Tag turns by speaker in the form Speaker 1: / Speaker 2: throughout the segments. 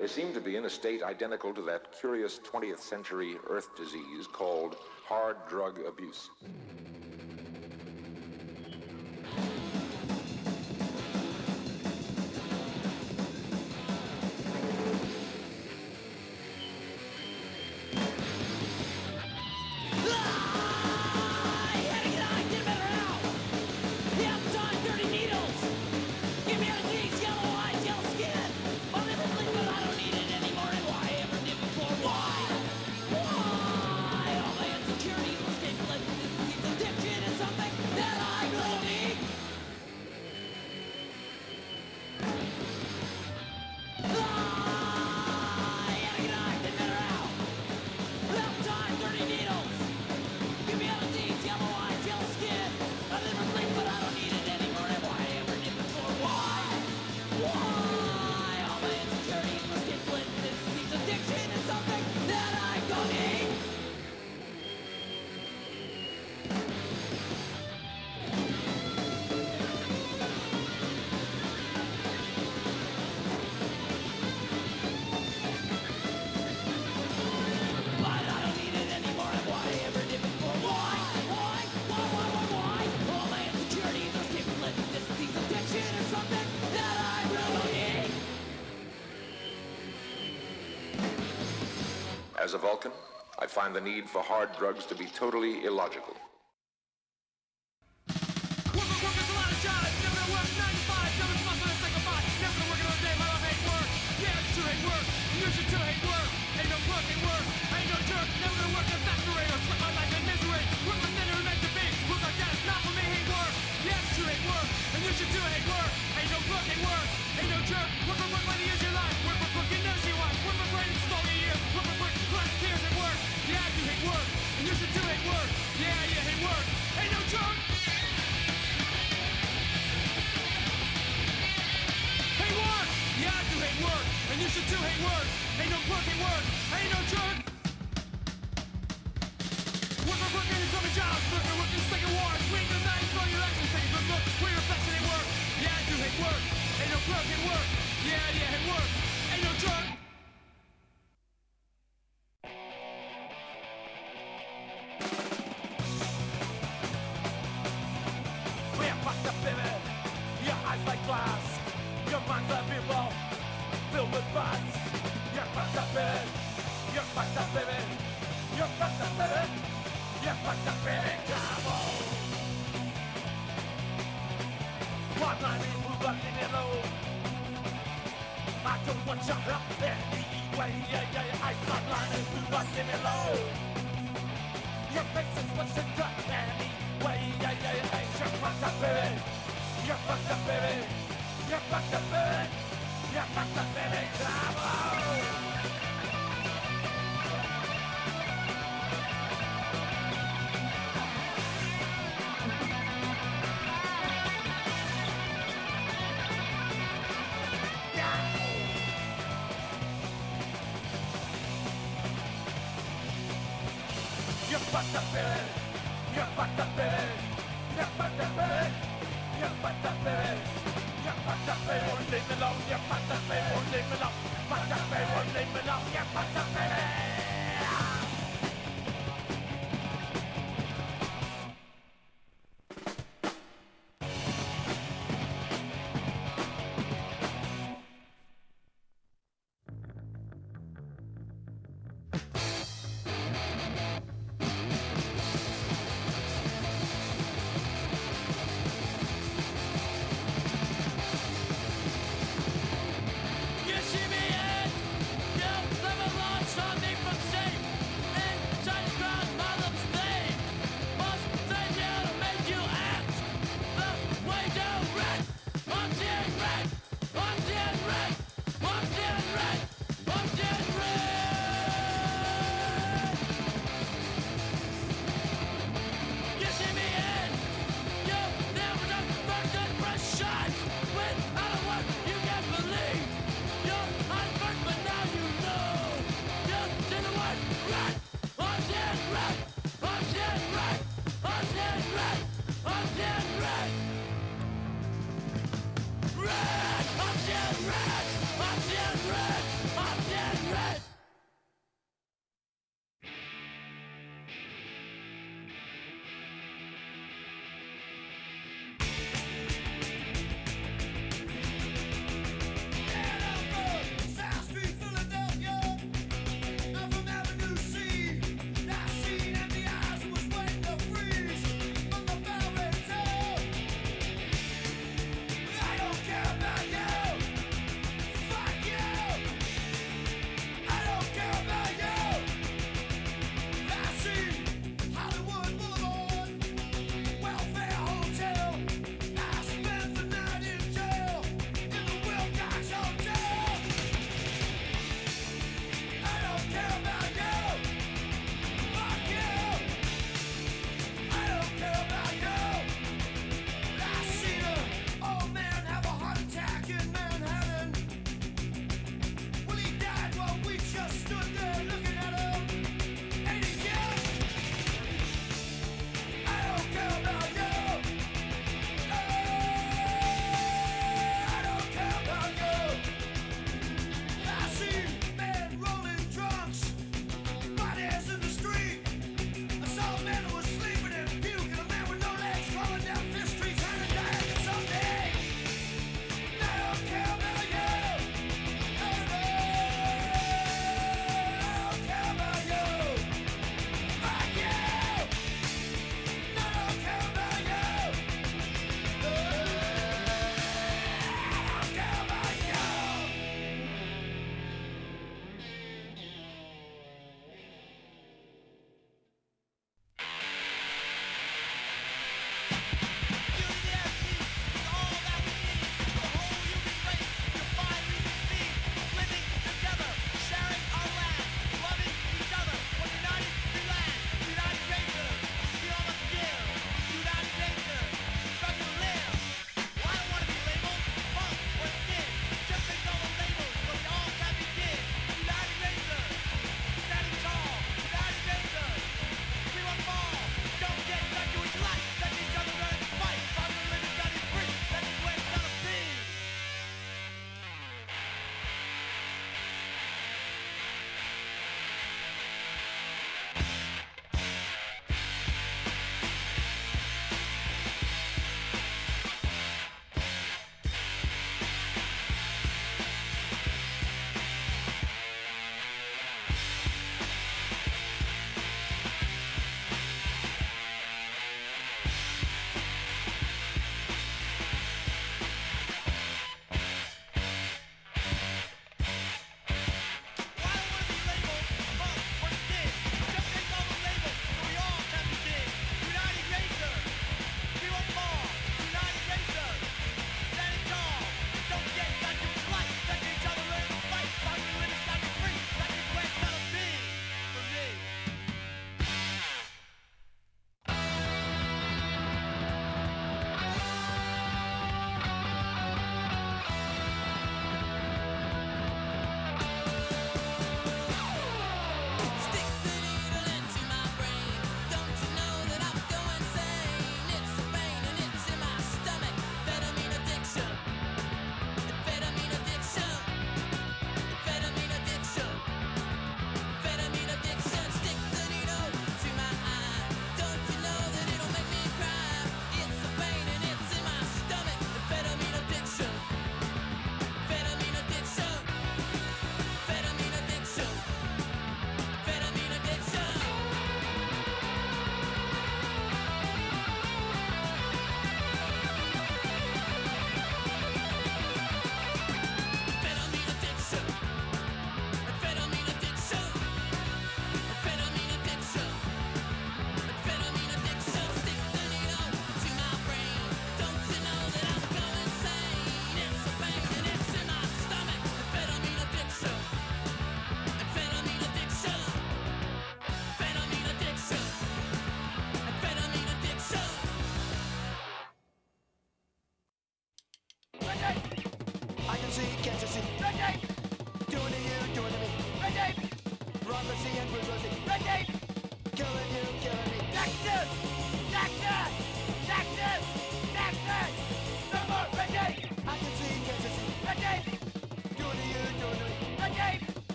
Speaker 1: They seem to be in a state identical to that curious 20th century earth disease called hard drug abuse. As a Vulcan, I find the need for hard drugs to be totally illogical.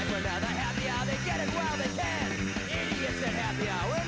Speaker 2: time
Speaker 3: for another happy hour. They get it while they can. Idiots at happy hour.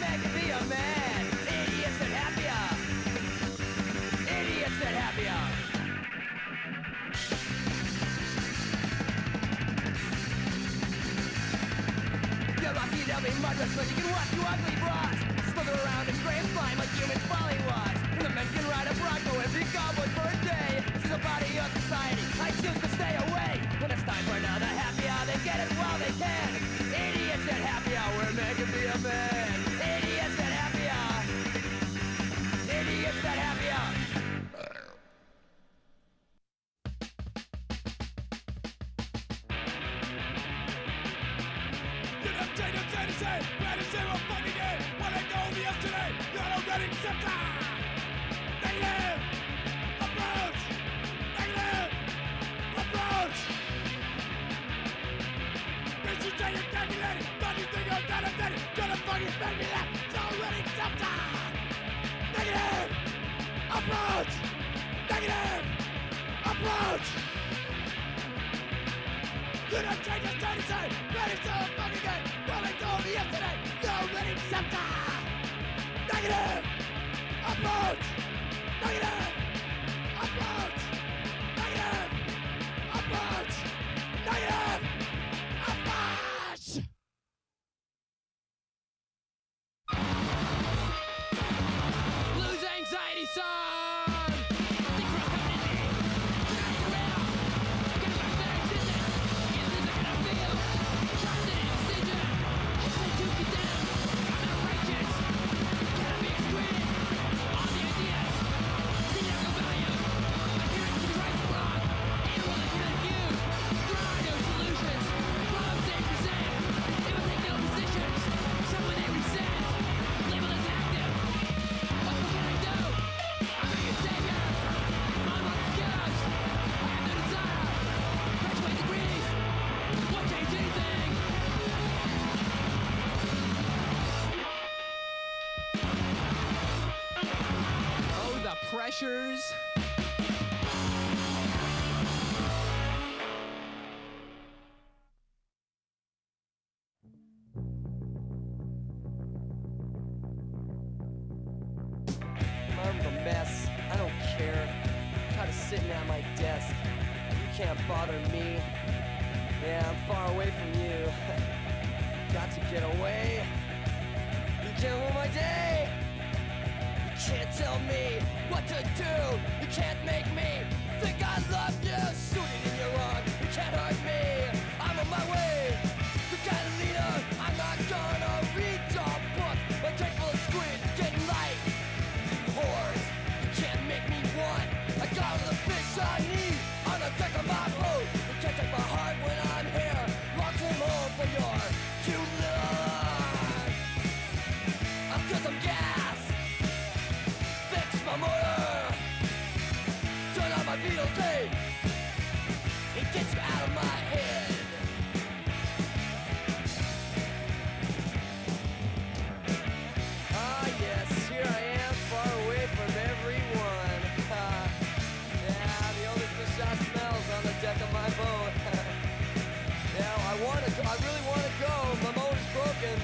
Speaker 3: broken,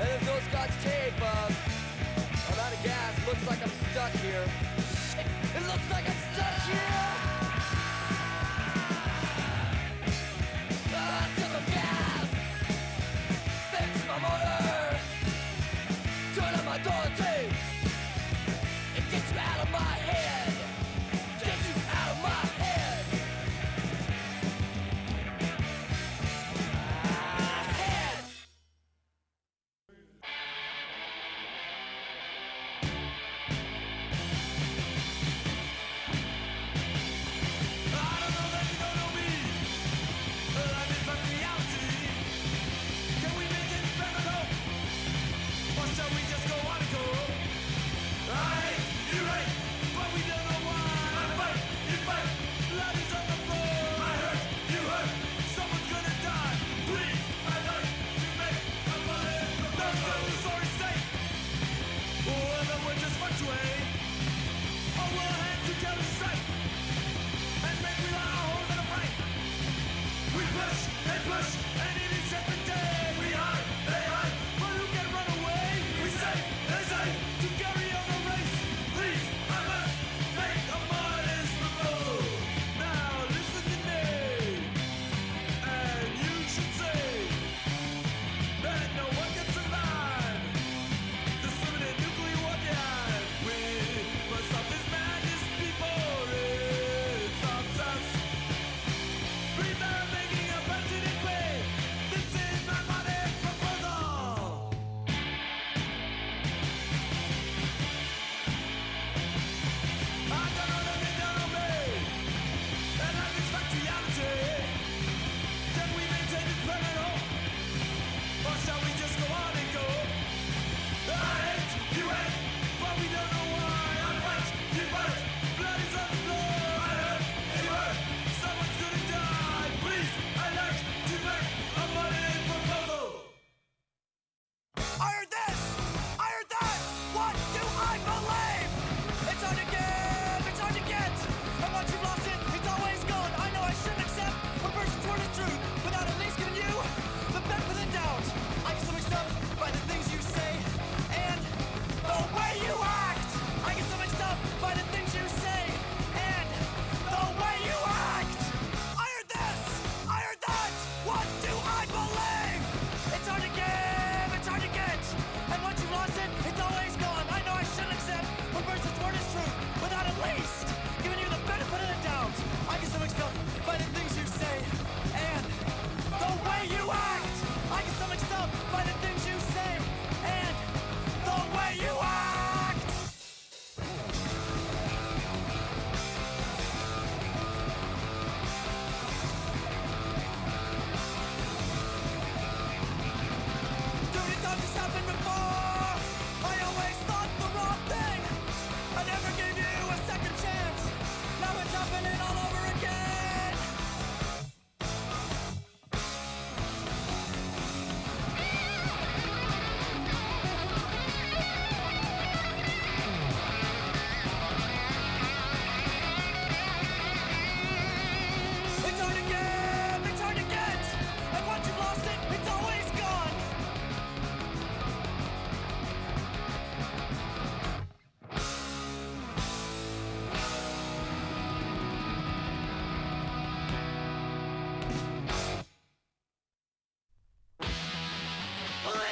Speaker 3: and there's no scotch tape. Uh, I'm out of gas. Looks like I'm stuck here. It looks like I'm stuck here.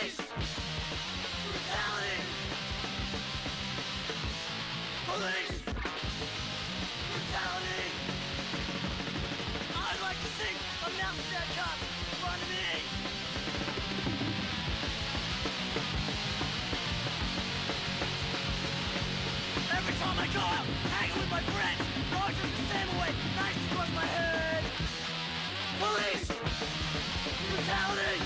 Speaker 2: Race, brutality,
Speaker 1: police, brutality. I like to think me. Every time I go out, hanging with my friends, the same way, my head. Police, brutality.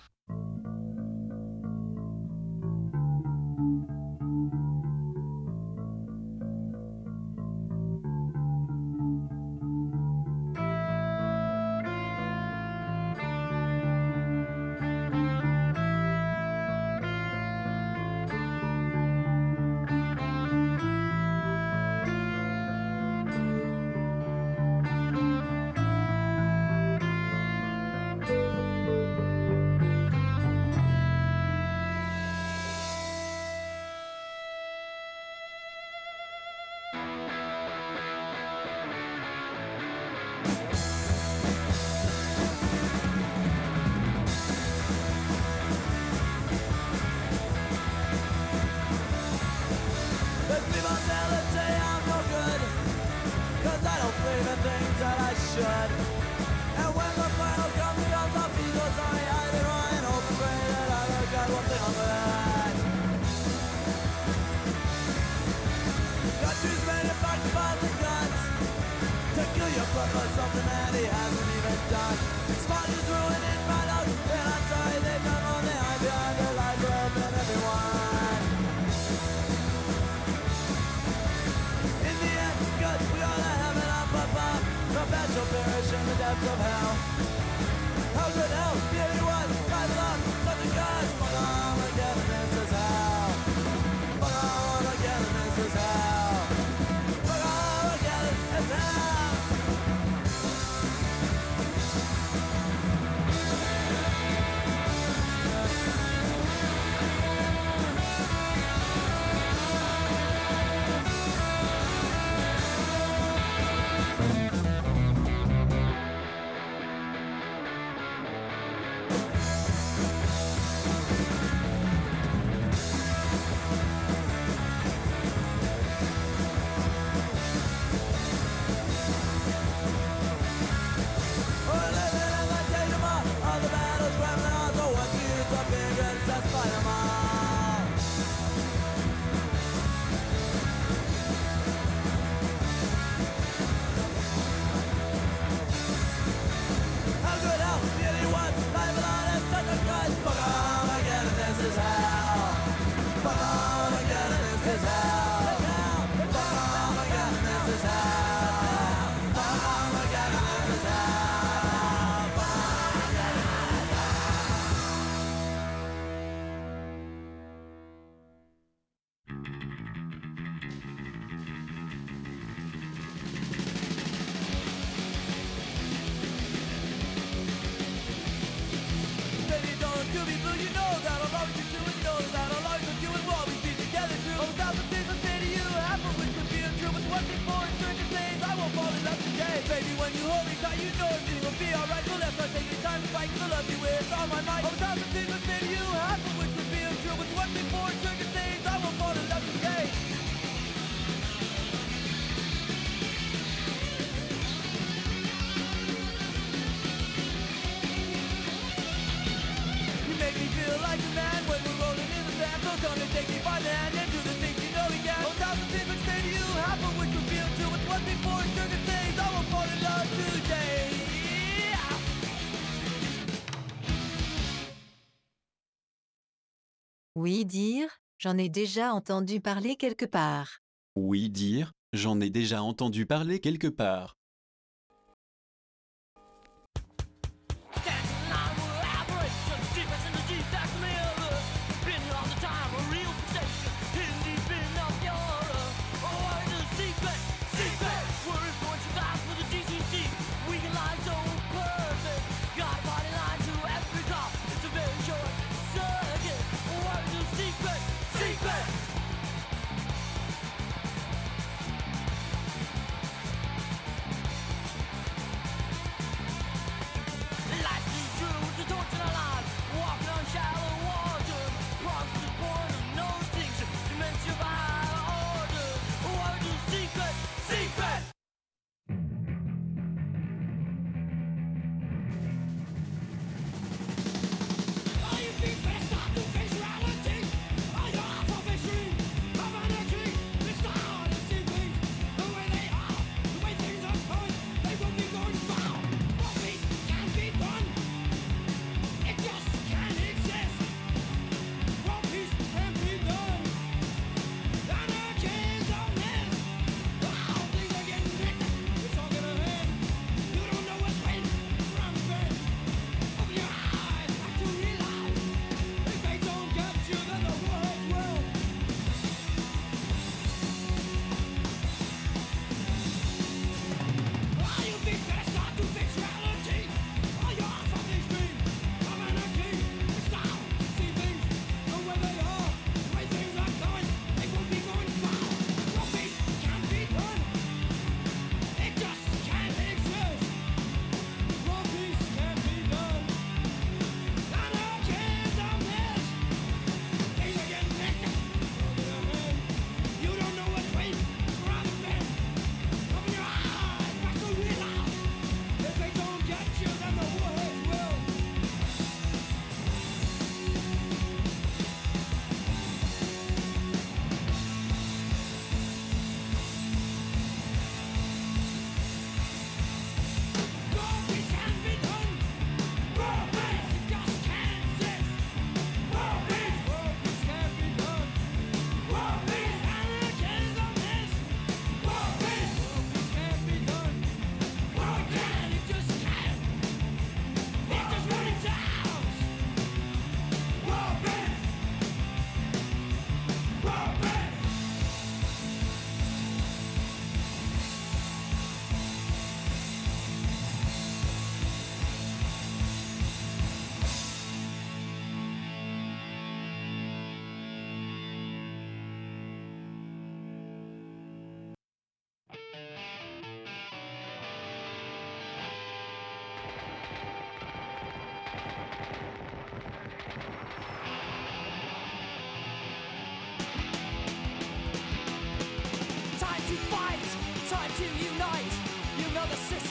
Speaker 2: shall perish in the depths of hell. How could hell be? You me tight, you know everything will be alright. So let's not take your time to fight, 'cause I love you with all my might. All the thousand things I say to you, of which would be untrue, one thing for certain things I won't fall in love today. You make me feel like a man when we're rolling in the sand. So come and take me by the hand Oui dire, j'en ai déjà entendu parler quelque part. Oui dire, j'en ai déjà entendu parler quelque part.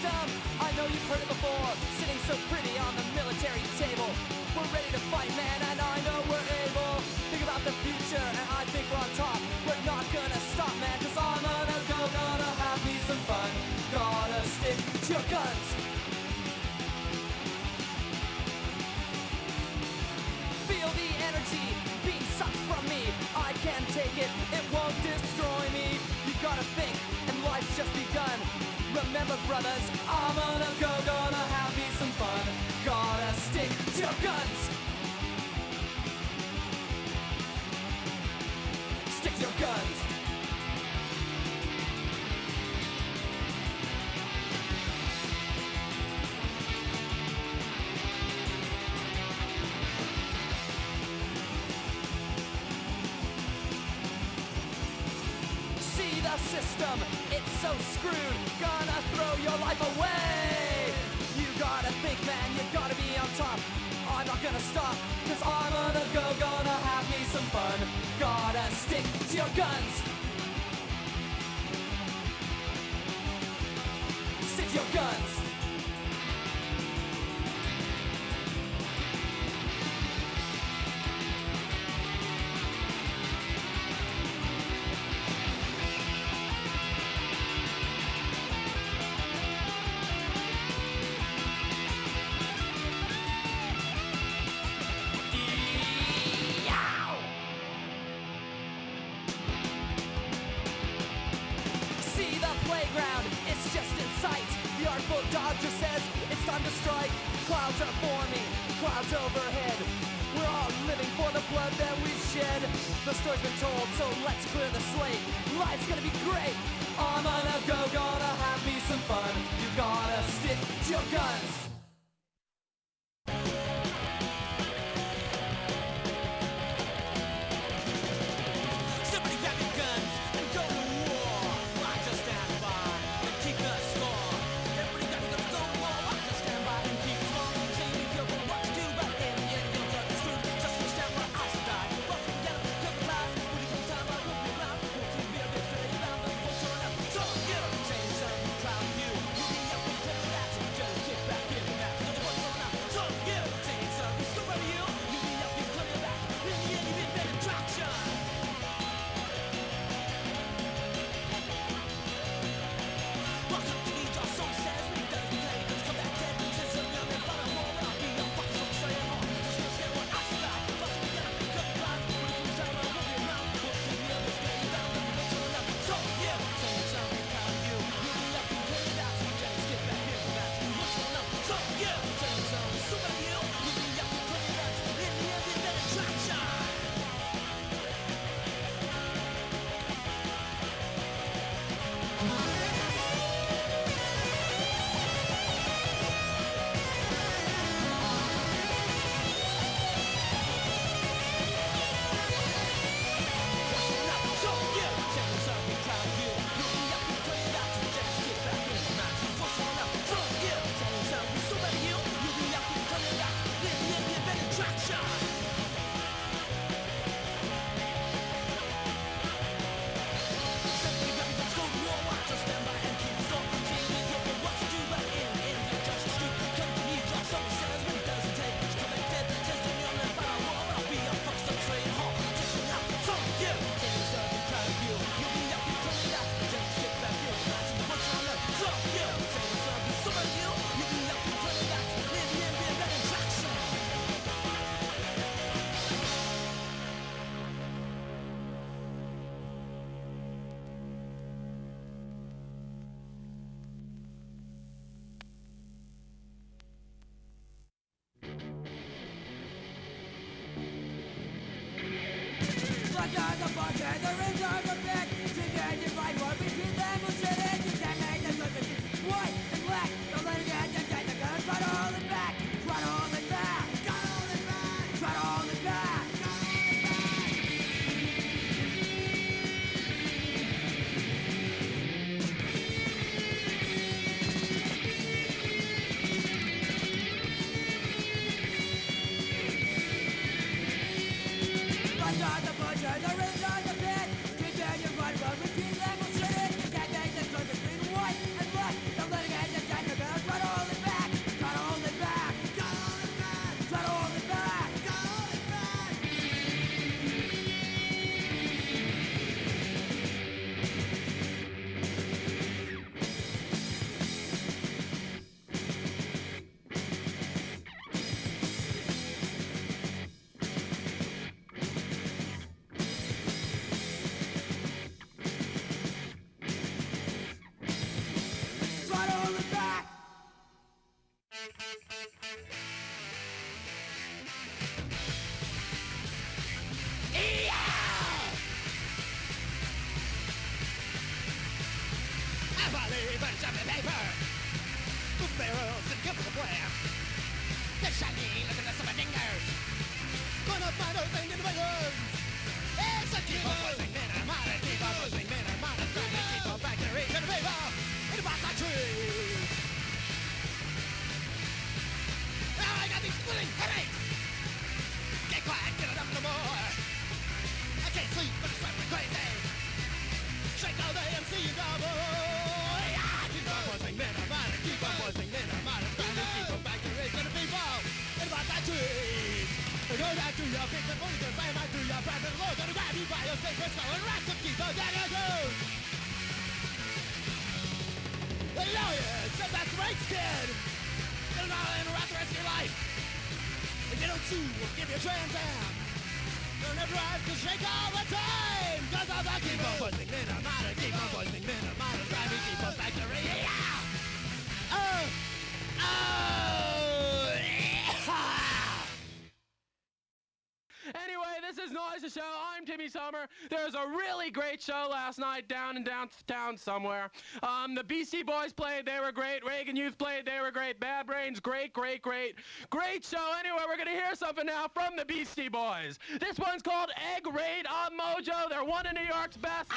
Speaker 2: system. I
Speaker 4: know you've heard it before, sitting so pretty on
Speaker 5: the military table. We're ready to fight, man, and
Speaker 1: I know we're able. Think about the future, and I think we're on top. We're not gonna stop, man, cause I'm gonna go, gonna have me some fun. Gotta stick to your guns. Feel the energy being sucked from me. I can't take it, it won't destroy me. You gotta think, and life's just begun. Remember, brothers, I'm gonna go, gonna have me some fun. Gotta stick to your guns. Stick to your guns. system, it's so screwed gonna throw your life away. You gotta think, man, you gotta be on top. I'm not gonna stop, cause I'm gonna go, gonna have me some fun. Gotta stick to your guns. Stick to your guns. To your
Speaker 6: and
Speaker 3: grab you by your sacred skull and rock some keep on dagger goes. The lawyer says that's right, kid. You'll not interrupt the rest of your life. If you don't sue, we'll give you a trans am. You'll never have to shake all the time. Cause I'm the keep on buzzing, men are mad, keep on buzzing, mad, drive me, keep on factory, yeah! Oh! Oh!
Speaker 1: Is Noise the Show. I'm Timmy Sommer. There was a really great show last night down in downtown somewhere. Um, the BC Boys played, they were great. Reagan Youth played, they were great. Bad Brains, great, great, great. Great show. Anyway, we're gonna hear something now from the Beastie Boys. This one's called Egg Raid on Mojo. They're one of New York's best.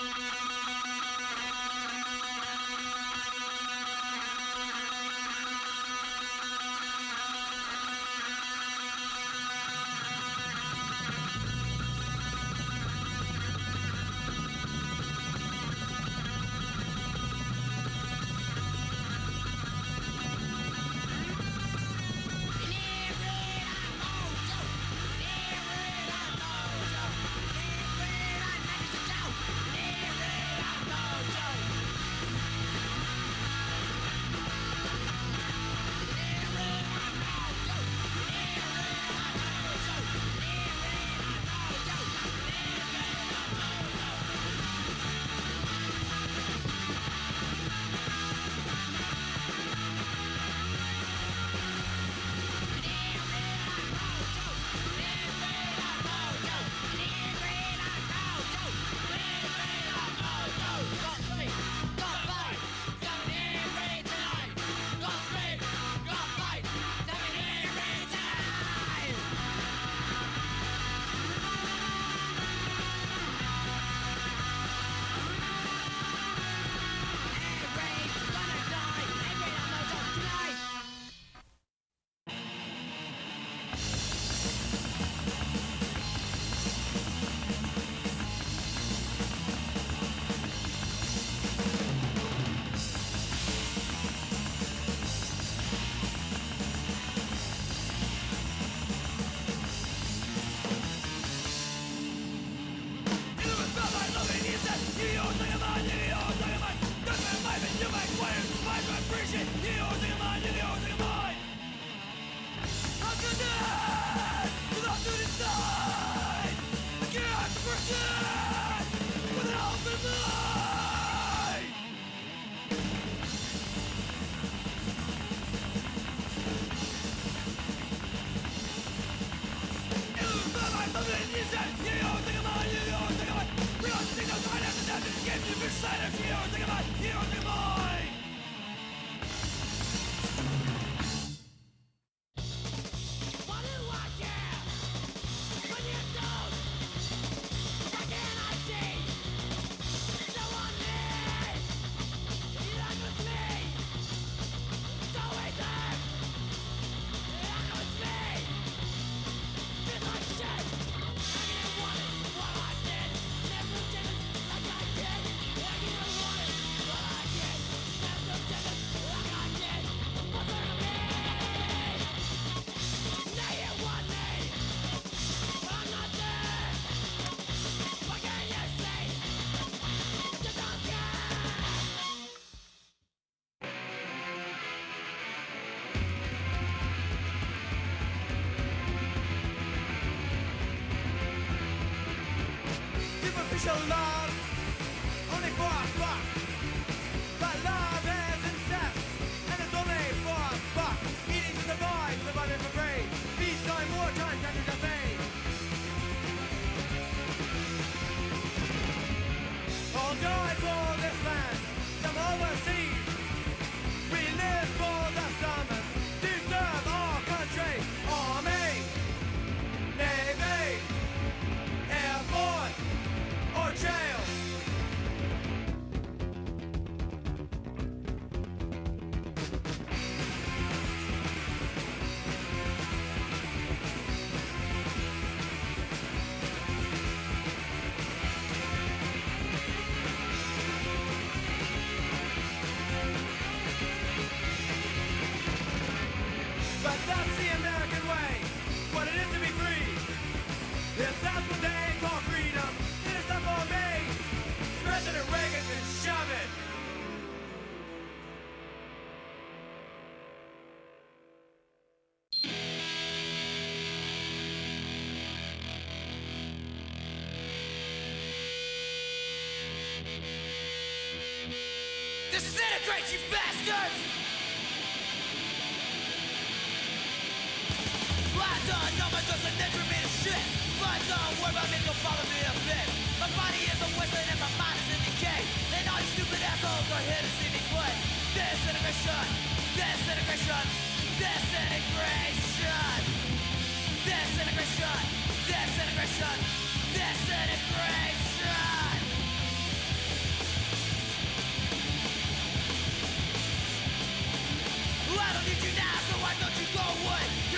Speaker 3: Superficial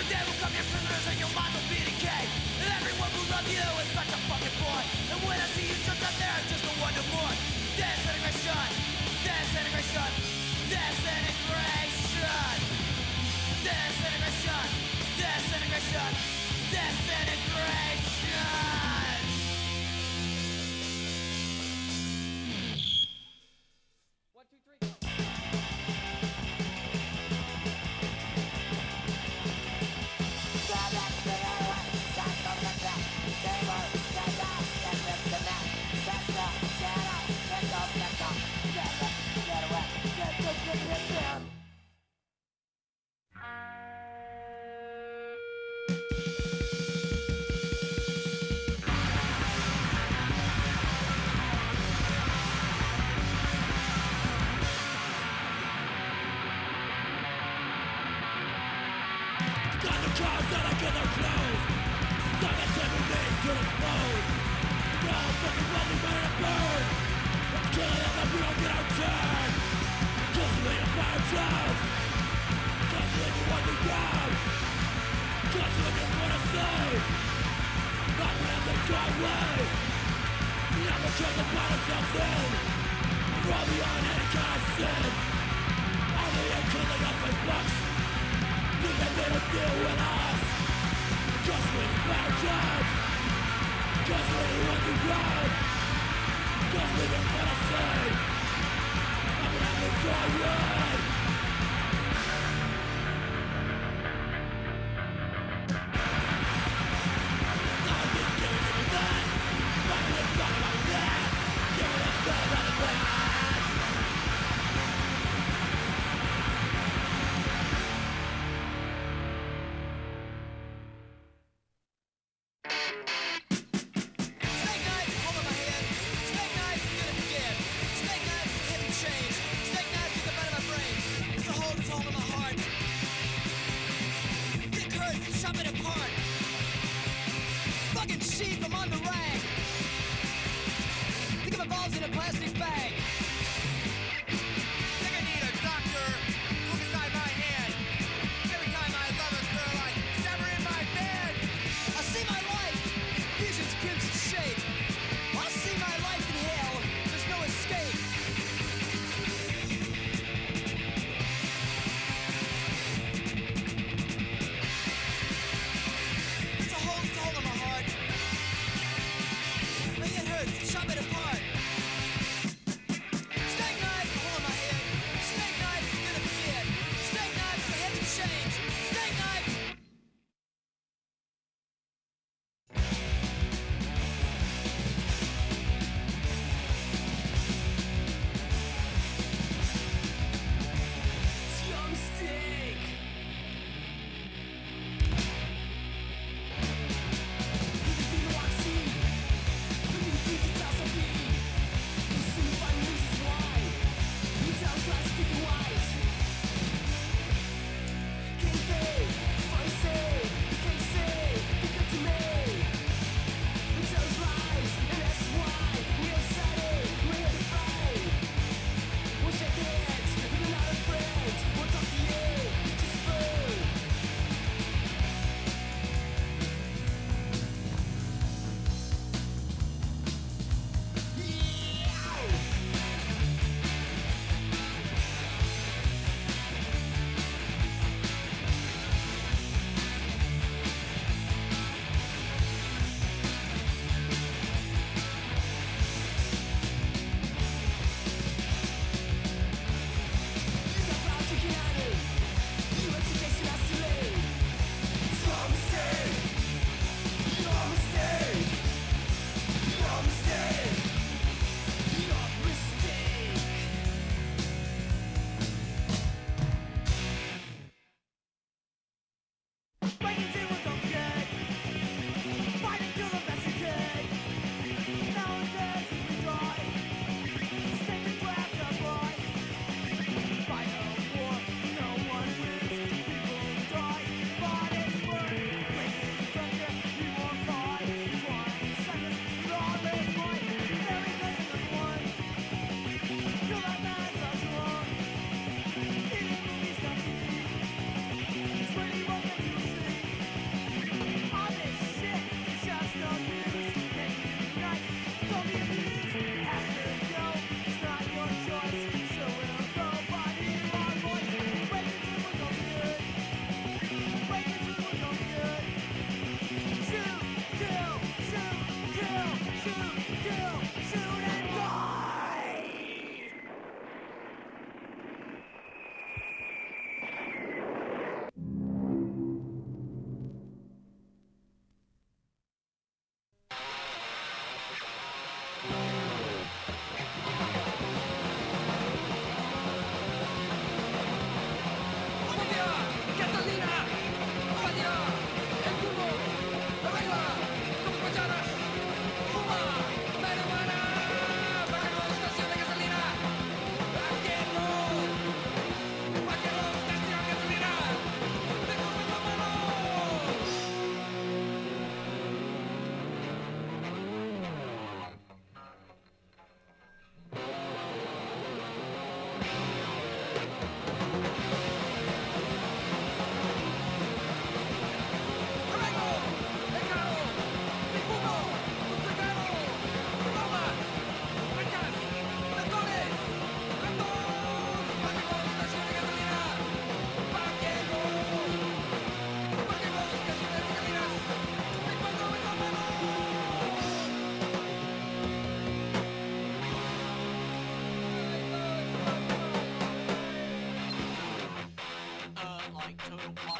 Speaker 3: The
Speaker 7: will come your prisoners and your mind will be decayed And everyone you such a fucking boy And when I see you there, I just wonder more Disintegration, disintegration, disintegration Disintegration, disintegration
Speaker 1: Thank